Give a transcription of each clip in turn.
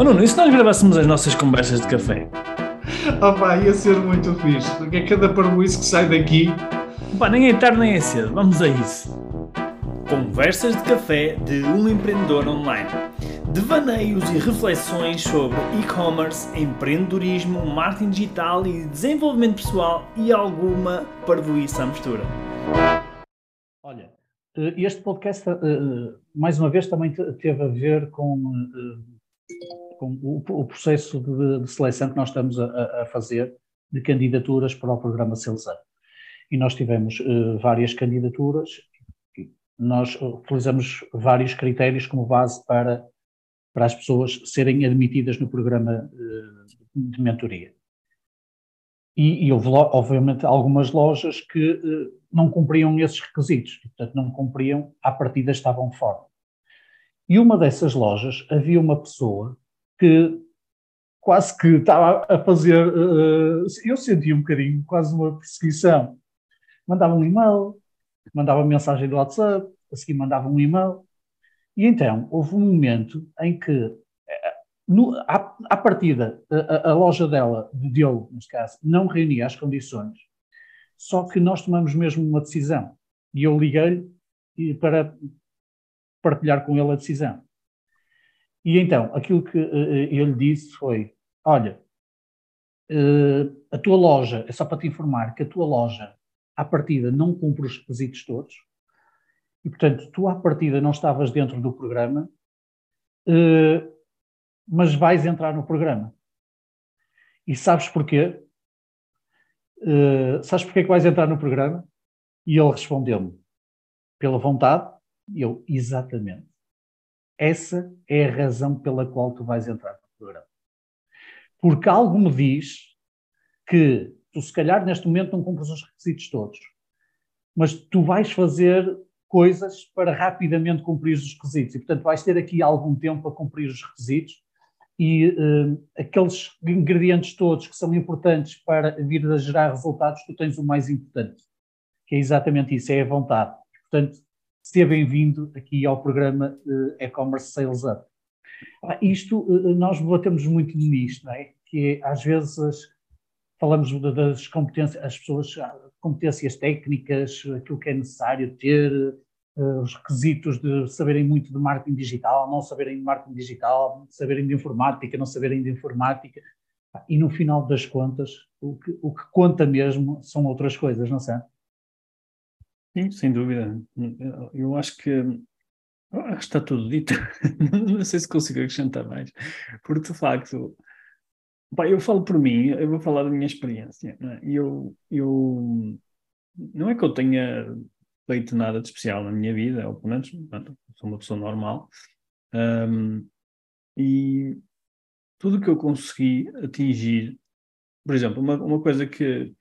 Oh Nuno, e se nós gravássemos as nossas conversas de café? Oh pá, ia ser muito fixe, porque é cada parboice que sai daqui. Pá, nem é tarde nem é cedo, vamos a isso. Conversas de café de um empreendedor online. Devaneios e reflexões sobre e-commerce, empreendedorismo, marketing digital e desenvolvimento pessoal e alguma parvoíça à mistura. Olha, eh, este podcast, eh, eh, mais uma vez, também teve a ver com, com o processo de, de, seleção que nós estamos a, a, fazer de candidaturas para o programa Celsa. E nós tivemos várias candidaturas, nós utilizamos vários critérios como base para, para as pessoas serem admitidas no programa de mentoria. E, e houve, obviamente, algumas lojas que não cumpriam esses requisitos, portanto, não cumpriam, à partida estavam fora. E uma dessas lojas havia uma pessoa que quase que estava a fazer, uh, eu senti um bocadinho, quase uma perseguição. Mandava um e-mail, mandava mensagem do WhatsApp, a seguir mandava um e-mail. E então houve um momento em que, eh, no, à, à partida, a, a, loja dela, de Diogo, neste caso, não reunia as condições só que nós tomamos mesmo uma decisão. E eu liguei-lhe para partilhar com ele a decisão. E então, aquilo que uh, eu lhe disse foi: olha, uh, a tua loja, é só para te informar que a tua loja, à partida, não cumpre os requisitos todos, e portanto, tu à partida não estavas dentro do programa, mas vais entrar no programa. E sabes porquê? sabes porque é que vais entrar no programa? E ele respondeu-me, pela vontade, e eu, exatamente. Essa é a razão pela qual tu vais entrar no programa. Porque algo me diz que tu, se calhar, neste momento não cumpres os requisitos todos, mas tu vais fazer coisas para rapidamente cumprir os requisitos e, portanto, vais ter aqui algum tempo a cumprir os requisitos e uh, aqueles ingredientes todos que são importantes para vir a gerar resultados, tu tens o mais importante, que é exatamente isso, é a vontade. Portanto, seja bem-vindo aqui ao programa uh, E-Commerce Sales Up. Ah, isto, uh, nós batemos muito nisto, não é? Que é, às vezes falamos das competências, as pessoas, competências técnicas, aquilo que é necessário ter, uh, os requisitos de saberem muito de marketing digital, não saberem de marketing digital, saberem de informática, não saberem de informática. E no final das contas, o que, o que conta mesmo são outras coisas, não sei? Sim, sem dúvida. Eu acho que acho que está tudo dito. não sei se consigo acrescentar mais. Porque, de facto, pá, eu falo por mim, eu vou falar da minha experiência. Não é? eu, eu, não é que eu tenha feito nada de especial na minha vida, ou pelo menos sou uma pessoa normal. Um, e tudo que eu consegui atingir, por exemplo, uma, uma coisa que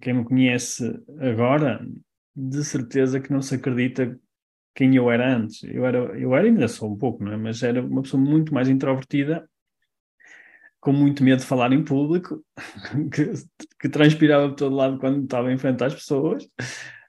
quem me conhece agora, de certeza que não se acredita quem eu era antes. Eu era, eu era ainda sou um pouco, não é? mas era uma pessoa muito mais introvertida, com muito medo de falar em público, que, que transpirava por todo lado quando estava em frente às pessoas.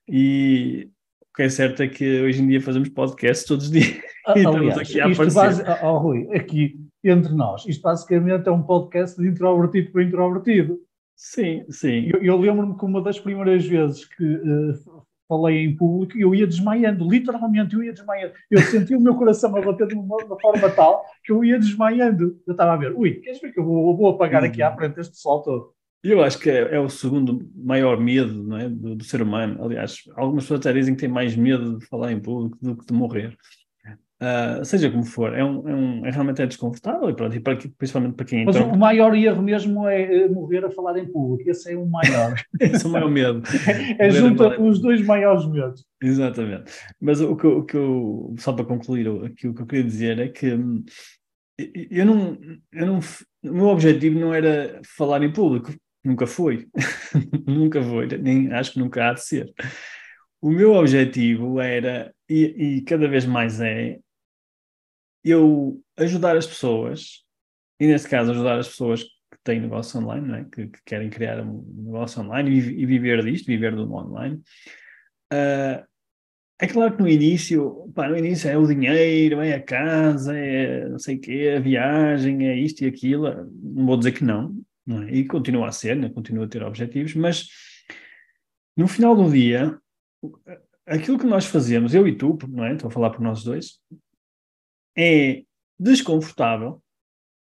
E o que é certo é que hoje em dia fazemos podcast todos os dias. Ah, e aliás, aqui a isto base, oh, Rui, aqui entre nós, isto basicamente é um podcast de introvertido para introvertido. Sim, sim. Eu, eu lembro-me que uma das primeiras vezes que uh, falei em público, eu ia desmaiando, literalmente eu ia desmaiando. Eu senti o meu coração a bater de uma, uma, forma tal que eu ia desmaiando. Eu estava a ver, ui, queres ver que eu vou, vou apagar aqui à uhum. frente este pessoal todo? Eu acho que é, é, o segundo maior medo não é, do, do, ser humano. Aliás, algumas pessoas até dizem que têm mais medo de falar em público do que de morrer. Uh, seja como for, é, um, é, um, é realmente é desconfortável e, pronto, e para, principalmente para quem. Mas então... o maior erro mesmo é morrer a falar em público, esse é o maior. esse é o maior medo. é, é junto os dois maiores medos. Exatamente. Mas o que, o que eu, só para concluir, aqui, o que eu queria dizer é que hum, eu não, eu não, o meu objetivo não era falar em público, Nunca foi. nunca foi, nem acho que nunca há de ser. O meu objetivo era, e, e, cada vez mais é, eu ajudar as pessoas, e nesse caso ajudar as pessoas que têm negócio online, é? que, que, querem criar um negócio online e, e, viver disto, viver do online, uh, é claro que no início, pá, no início é o dinheiro, é a casa, é não sei o quê, a viagem, é isto e aquilo. Não vou dizer que não, não é? e continua a ser, né? continua a ter objetivos, mas no final do dia, aquilo que nós fazemos, eu e tu, não é? Estou a falar por nós dois, é desconfortável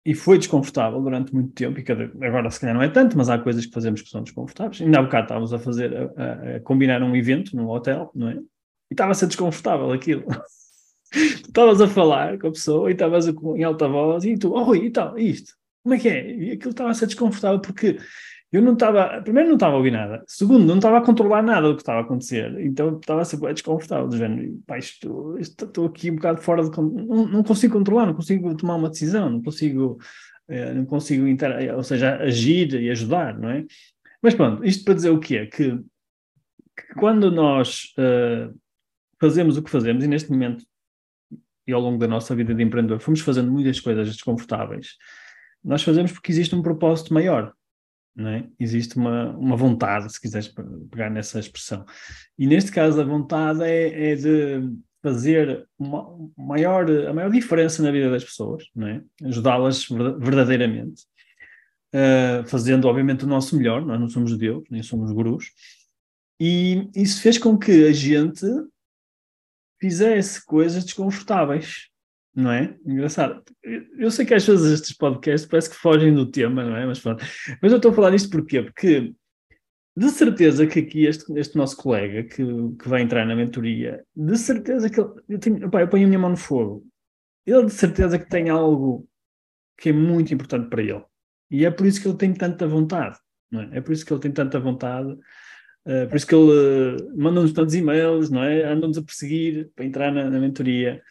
e foi desconfortável durante muito tempo, e cada, agora se calhar não é tanto, mas há coisas que fazemos que são desconfortáveis. Ainda há bocado estávamos a fazer, a, a, a combinar um evento num hotel, não é? E estava a ser desconfortável aquilo. estavas a falar com a pessoa e estavas em alta voz e tu, oh, e tal, isto, como é que é? E aquilo estava a ser desconfortável porque eu não estava, primeiro não estava a ouvir nada, segundo, não estava a controlar nada do que estava a acontecer, então estava a ser desconfortável, dizendo, isto, isto, estou aqui um bocado fora de, não, não consigo controlar, não consigo tomar uma decisão, não consigo, eh, não consigo, ou seja, agir e ajudar, não é? Mas pronto, isto para dizer o quê? Que, que quando nós uh, fazemos o que fazemos, e neste momento, e ao longo da nossa vida de empreendedor, fomos fazendo muitas coisas desconfortáveis, nós fazemos porque existe um propósito maior, é? Existe uma, uma vontade, se quiseres pegar nessa expressão. E neste caso, a vontade é, é de fazer uma maior, a maior diferença na vida das pessoas, é? Ajudá-las verdadeiramente. Uh, fazendo, obviamente, o nosso melhor, nós não somos Deus, nem somos gurus, e isso fez com que a gente fizesse coisas desconfortáveis, não é? Engraçado. Eu sei que às vezes estes podcasts parece que fogem do tema, não é? Mas pronto. Mas eu estou a falar isto porquê? Porque de certeza que aqui este, este nosso colega que, que vai entrar na mentoria, de certeza que ele, eu, tenho, opa, eu ponho a minha mão no fogo. Ele de certeza que tem algo que é muito importante para ele. E é por isso que ele tem tanta vontade. Não é? é por isso que ele tem tanta vontade. Uh, por isso que ele uh, manda-nos tantos e-mails, não é? Anda-nos a perseguir para entrar na, na mentoria.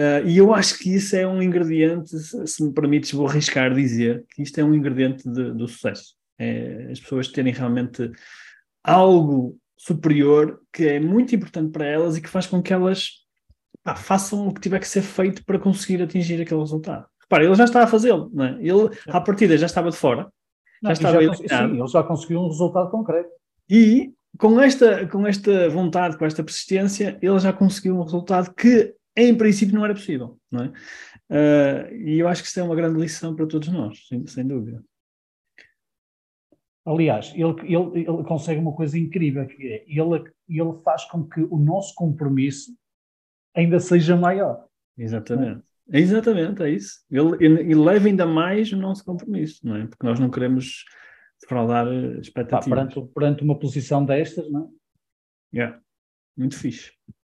Uh, e eu acho que isso é um ingrediente, se me permites, vou arriscar dizer que isto é um ingrediente de, do sucesso. É as pessoas terem realmente algo superior que é muito importante para elas e que faz com que elas pá, façam o que tiver que ser feito para conseguir atingir aquele resultado. Repara, ele já está a fazê-lo, não é? Ele, à partida, já estava de fora, não, já estava já, Sim, ele já conseguiu um resultado concreto. E com esta, com esta vontade, com esta persistência, ele já conseguiu um resultado que em princípio não era possível, não é? Uh, e eu acho que isso é uma grande lição para todos nós, sem, sem dúvida. Aliás, ele, ele, ele consegue uma coisa incrível, que é, ele, ele faz com que o nosso compromisso ainda seja maior. Exatamente. É? Exatamente, é isso. Ele, ele, leva ainda mais o nosso compromisso, não é? Porque nós não queremos defraudar expectativas. Pá, perante, perante uma posição destas, não é? Yeah. Muito fixe.